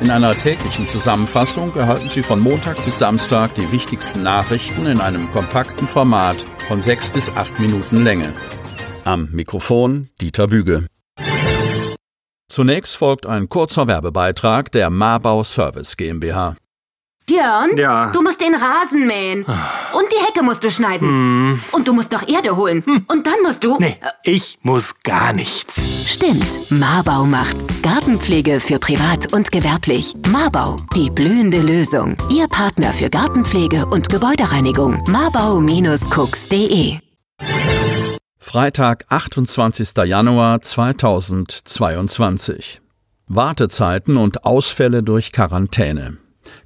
In einer täglichen Zusammenfassung erhalten Sie von Montag bis Samstag die wichtigsten Nachrichten in einem kompakten Format von sechs bis acht Minuten Länge. Am Mikrofon Dieter Büge. Zunächst folgt ein kurzer Werbebeitrag der Marbau Service GmbH. Björn, Ja. du musst den Rasen mähen. Und die Hecke musst du schneiden. Und du musst noch Erde holen. Und dann musst du. Nee, ich muss gar nichts. Stimmt, Marbau macht's. Gartenpflege für privat und gewerblich. Marbau, die blühende Lösung. Ihr Partner für Gartenpflege und Gebäudereinigung. Marbau-cooks.de Freitag, 28. Januar 2022. Wartezeiten und Ausfälle durch Quarantäne.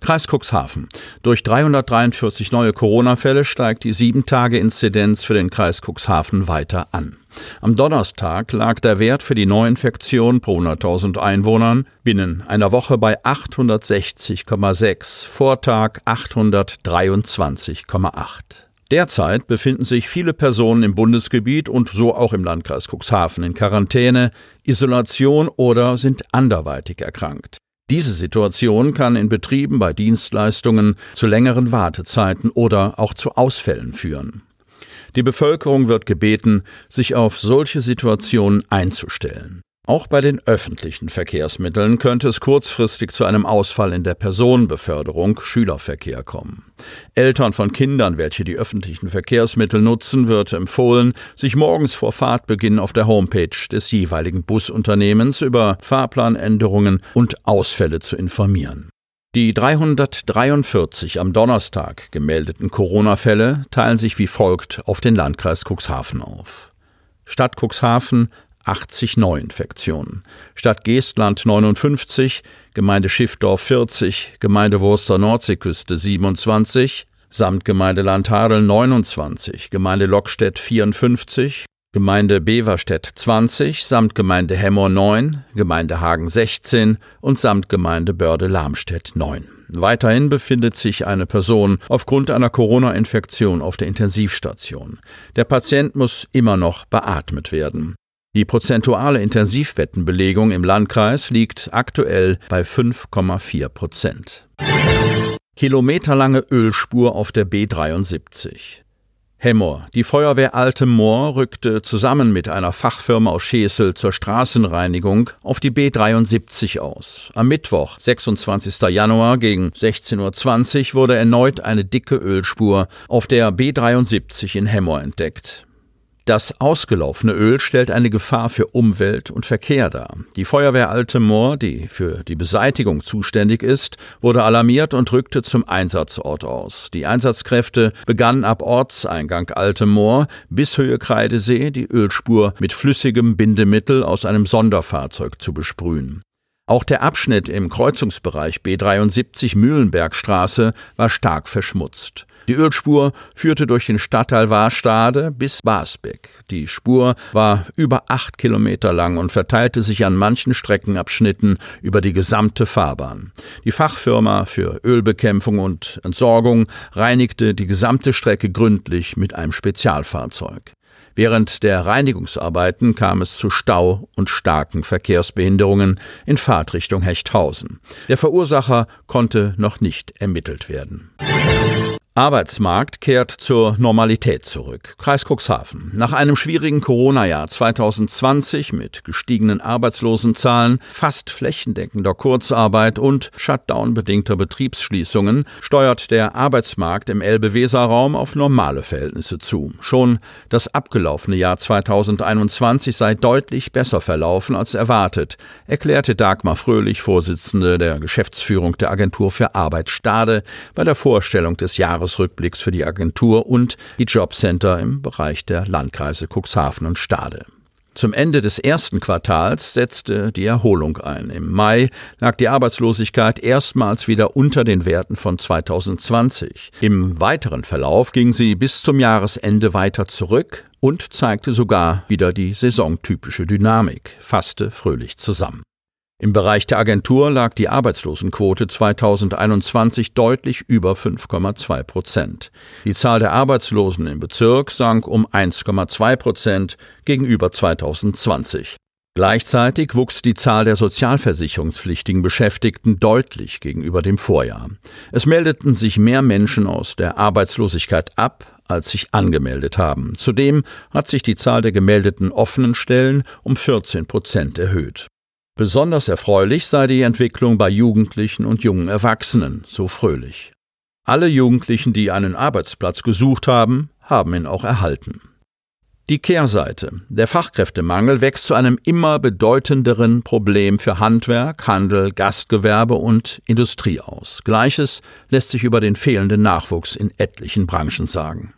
Kreis Cuxhaven. Durch 343 neue Corona-Fälle steigt die 7-Tage-Inzidenz für den Kreis Cuxhaven weiter an. Am Donnerstag lag der Wert für die Neuinfektion pro 100.000 Einwohnern binnen einer Woche bei 860,6, Vortag 823,8. Derzeit befinden sich viele Personen im Bundesgebiet und so auch im Landkreis Cuxhaven in Quarantäne, Isolation oder sind anderweitig erkrankt. Diese Situation kann in Betrieben bei Dienstleistungen zu längeren Wartezeiten oder auch zu Ausfällen führen. Die Bevölkerung wird gebeten, sich auf solche Situationen einzustellen. Auch bei den öffentlichen Verkehrsmitteln könnte es kurzfristig zu einem Ausfall in der Personenbeförderung Schülerverkehr kommen. Eltern von Kindern, welche die öffentlichen Verkehrsmittel nutzen, wird empfohlen, sich morgens vor Fahrtbeginn auf der Homepage des jeweiligen Busunternehmens über Fahrplanänderungen und Ausfälle zu informieren. Die 343 am Donnerstag gemeldeten Corona-Fälle teilen sich wie folgt auf den Landkreis Cuxhaven auf. Stadt Cuxhaven 80 Neuinfektionen. Stadt Geestland 59, Gemeinde Schiffdorf 40, Gemeinde Wurster Nordseeküste 27, Samtgemeinde Landhadeln 29, Gemeinde Lockstedt 54, Gemeinde Beverstedt 20, Samtgemeinde Hemmer 9, Gemeinde Hagen 16 und Samtgemeinde Börde-Lamstedt 9. Weiterhin befindet sich eine Person aufgrund einer Corona-Infektion auf der Intensivstation. Der Patient muss immer noch beatmet werden. Die prozentuale Intensivbettenbelegung im Landkreis liegt aktuell bei 5,4 Prozent. Kilometerlange Ölspur auf der B73. Hemmoor. Die Feuerwehr Alte Moor rückte zusammen mit einer Fachfirma aus Schesel zur Straßenreinigung auf die B73 aus. Am Mittwoch, 26. Januar gegen 16.20 Uhr wurde erneut eine dicke Ölspur auf der B73 in Hemmoor entdeckt. Das ausgelaufene Öl stellt eine Gefahr für Umwelt und Verkehr dar. Die Feuerwehr Alte Moor, die für die Beseitigung zuständig ist, wurde alarmiert und rückte zum Einsatzort aus. Die Einsatzkräfte begannen ab Ortseingang Alte Moor bis Höhe Kreidesee die Ölspur mit flüssigem Bindemittel aus einem Sonderfahrzeug zu besprühen. Auch der Abschnitt im Kreuzungsbereich B73 Mühlenbergstraße war stark verschmutzt. Die Ölspur führte durch den Stadtteil Warstade bis Basbeck. Die Spur war über acht Kilometer lang und verteilte sich an manchen Streckenabschnitten über die gesamte Fahrbahn. Die Fachfirma für Ölbekämpfung und Entsorgung reinigte die gesamte Strecke gründlich mit einem Spezialfahrzeug. Während der Reinigungsarbeiten kam es zu Stau und starken Verkehrsbehinderungen in Fahrtrichtung Hechthausen. Der Verursacher konnte noch nicht ermittelt werden. Arbeitsmarkt kehrt zur Normalität zurück. Kreis Cuxhaven. Nach einem schwierigen Corona-Jahr 2020 mit gestiegenen Arbeitslosenzahlen, fast flächendeckender Kurzarbeit und Shutdown-bedingter Betriebsschließungen steuert der Arbeitsmarkt im Elbe-Weser-Raum auf normale Verhältnisse zu. Schon das abgelaufene Jahr 2021 sei deutlich besser verlaufen als erwartet, erklärte Dagmar Fröhlich, Vorsitzende der Geschäftsführung der Agentur für Arbeit Stade, bei der Vorstellung des Jahres Jahresrückblicks für die Agentur und die Jobcenter im Bereich der Landkreise Cuxhaven und Stade. Zum Ende des ersten Quartals setzte die Erholung ein. Im Mai lag die Arbeitslosigkeit erstmals wieder unter den Werten von 2020. Im weiteren Verlauf ging sie bis zum Jahresende weiter zurück und zeigte sogar wieder die saisontypische Dynamik, fasste fröhlich zusammen. Im Bereich der Agentur lag die Arbeitslosenquote 2021 deutlich über 5,2 Prozent. Die Zahl der Arbeitslosen im Bezirk sank um 1,2 Prozent gegenüber 2020. Gleichzeitig wuchs die Zahl der sozialversicherungspflichtigen Beschäftigten deutlich gegenüber dem Vorjahr. Es meldeten sich mehr Menschen aus der Arbeitslosigkeit ab, als sich angemeldet haben. Zudem hat sich die Zahl der gemeldeten offenen Stellen um 14 Prozent erhöht. Besonders erfreulich sei die Entwicklung bei Jugendlichen und jungen Erwachsenen, so fröhlich. Alle Jugendlichen, die einen Arbeitsplatz gesucht haben, haben ihn auch erhalten. Die Kehrseite. Der Fachkräftemangel wächst zu einem immer bedeutenderen Problem für Handwerk, Handel, Gastgewerbe und Industrie aus. Gleiches lässt sich über den fehlenden Nachwuchs in etlichen Branchen sagen.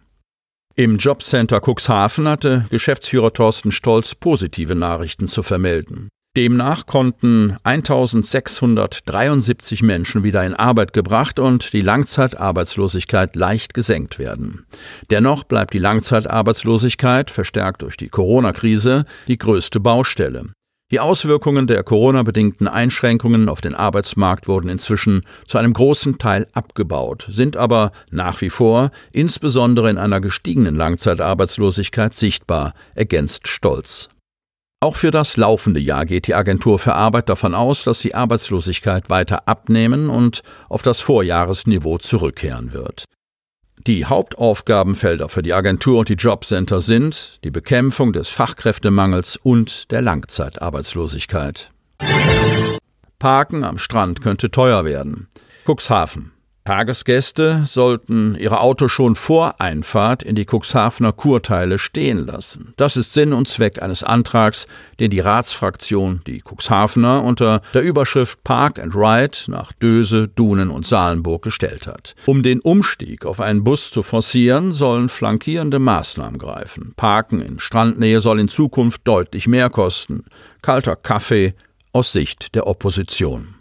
Im Jobcenter Cuxhaven hatte Geschäftsführer Thorsten Stolz positive Nachrichten zu vermelden. Demnach konnten 1673 Menschen wieder in Arbeit gebracht und die Langzeitarbeitslosigkeit leicht gesenkt werden. Dennoch bleibt die Langzeitarbeitslosigkeit, verstärkt durch die Corona-Krise, die größte Baustelle. Die Auswirkungen der Corona-bedingten Einschränkungen auf den Arbeitsmarkt wurden inzwischen zu einem großen Teil abgebaut, sind aber nach wie vor, insbesondere in einer gestiegenen Langzeitarbeitslosigkeit, sichtbar, ergänzt Stolz. Auch für das laufende Jahr geht die Agentur für Arbeit davon aus, dass die Arbeitslosigkeit weiter abnehmen und auf das Vorjahresniveau zurückkehren wird. Die Hauptaufgabenfelder für die Agentur und die Jobcenter sind die Bekämpfung des Fachkräftemangels und der Langzeitarbeitslosigkeit. Parken am Strand könnte teuer werden. Cuxhaven. Tagesgäste sollten ihre Autos schon vor Einfahrt in die Cuxhavener Kurteile stehen lassen. Das ist Sinn und Zweck eines Antrags, den die Ratsfraktion, die Cuxhavener, unter der Überschrift Park and Ride nach Döse, Dunen und Salenburg gestellt hat. Um den Umstieg auf einen Bus zu forcieren, sollen flankierende Maßnahmen greifen. Parken in Strandnähe soll in Zukunft deutlich mehr kosten. Kalter Kaffee aus Sicht der Opposition.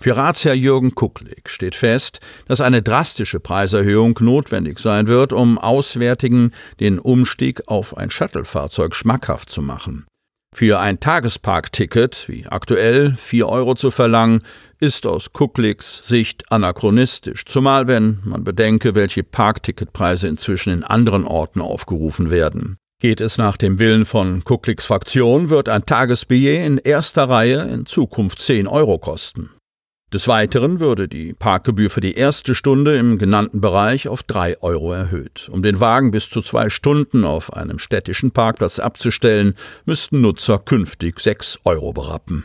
Für Ratsherr Jürgen Kucklig steht fest, dass eine drastische Preiserhöhung notwendig sein wird, um Auswärtigen den Umstieg auf ein Shuttlefahrzeug schmackhaft zu machen. Für ein Tagesparkticket, wie aktuell vier Euro zu verlangen, ist aus Kuckligs Sicht anachronistisch, zumal wenn man bedenke, welche Parkticketpreise inzwischen in anderen Orten aufgerufen werden. Geht es nach dem Willen von Kuckligs Fraktion, wird ein Tagesbillet in erster Reihe in Zukunft 10 Euro kosten. Des Weiteren würde die Parkgebühr für die erste Stunde im genannten Bereich auf drei Euro erhöht. Um den Wagen bis zu zwei Stunden auf einem städtischen Parkplatz abzustellen, müssten Nutzer künftig sechs Euro berappen.